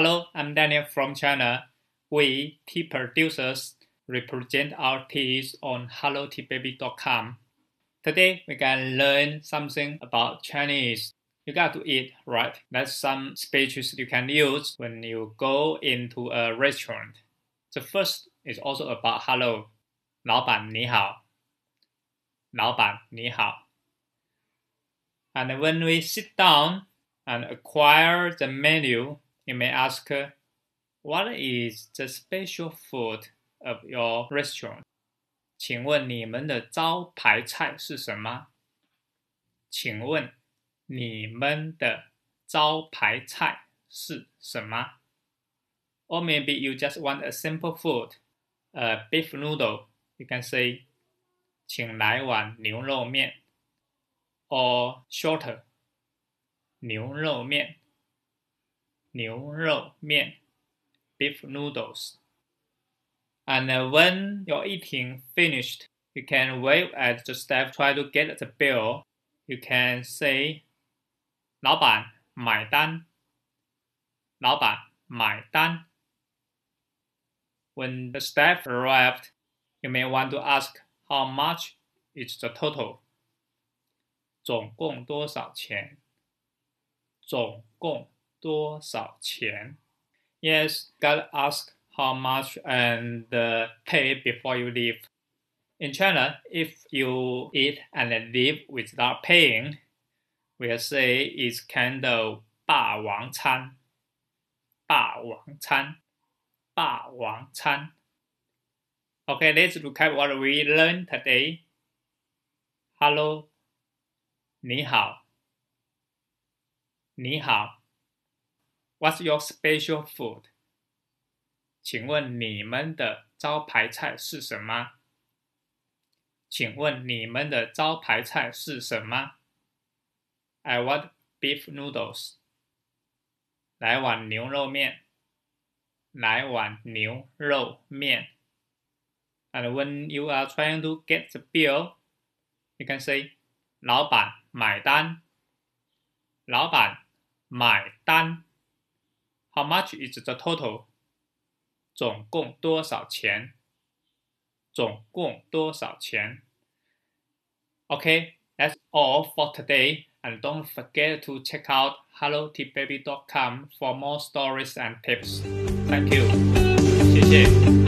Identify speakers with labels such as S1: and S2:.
S1: Hello, I'm Daniel from China. We, tea producers, represent our teas on helloteababy.com. Today, we can learn something about Chinese. You got to eat, right? That's some speeches you can use when you go into a restaurant. The first is also about hello. 老板你好。老板你好。And when we sit down and acquire the menu, you may ask, what is the special food of your restaurant? 请问你们的招牌菜是什么？请问你们的招牌菜是什么？Or maybe you just want a simple food, a beef noodle. You can say, 请来碗牛肉面。Or shorter, 牛肉面。 牛肉面 beef noodles. And when you're eating finished, you can wave at the staff, try to get the bill. You can say, 老板买单。老板买单。When the staff arrived, you may want to ask how much is the total. 总共多少钱？总共 多少钱？Yes, gotta ask how much and uh, pay before you leave. In China, if you eat and leave without paying, we'll say it's kind of 霸王餐。霸王餐，霸王餐。Okay, let's look at what we learned today. Hello, 你好，你好。 What's your special food？请问你们的招牌菜是什么？请问你们的招牌菜是什么？I want beef noodles。来碗牛肉面。来碗牛肉面。And when you are trying to get the bill, you can say 老板买单。老板买单。 how much is the total? 总共多少钱？总共多少钱？Okay, that's all for today. And don't forget to check out helloteababy.com for more stories and tips. Thank you. 谢谢。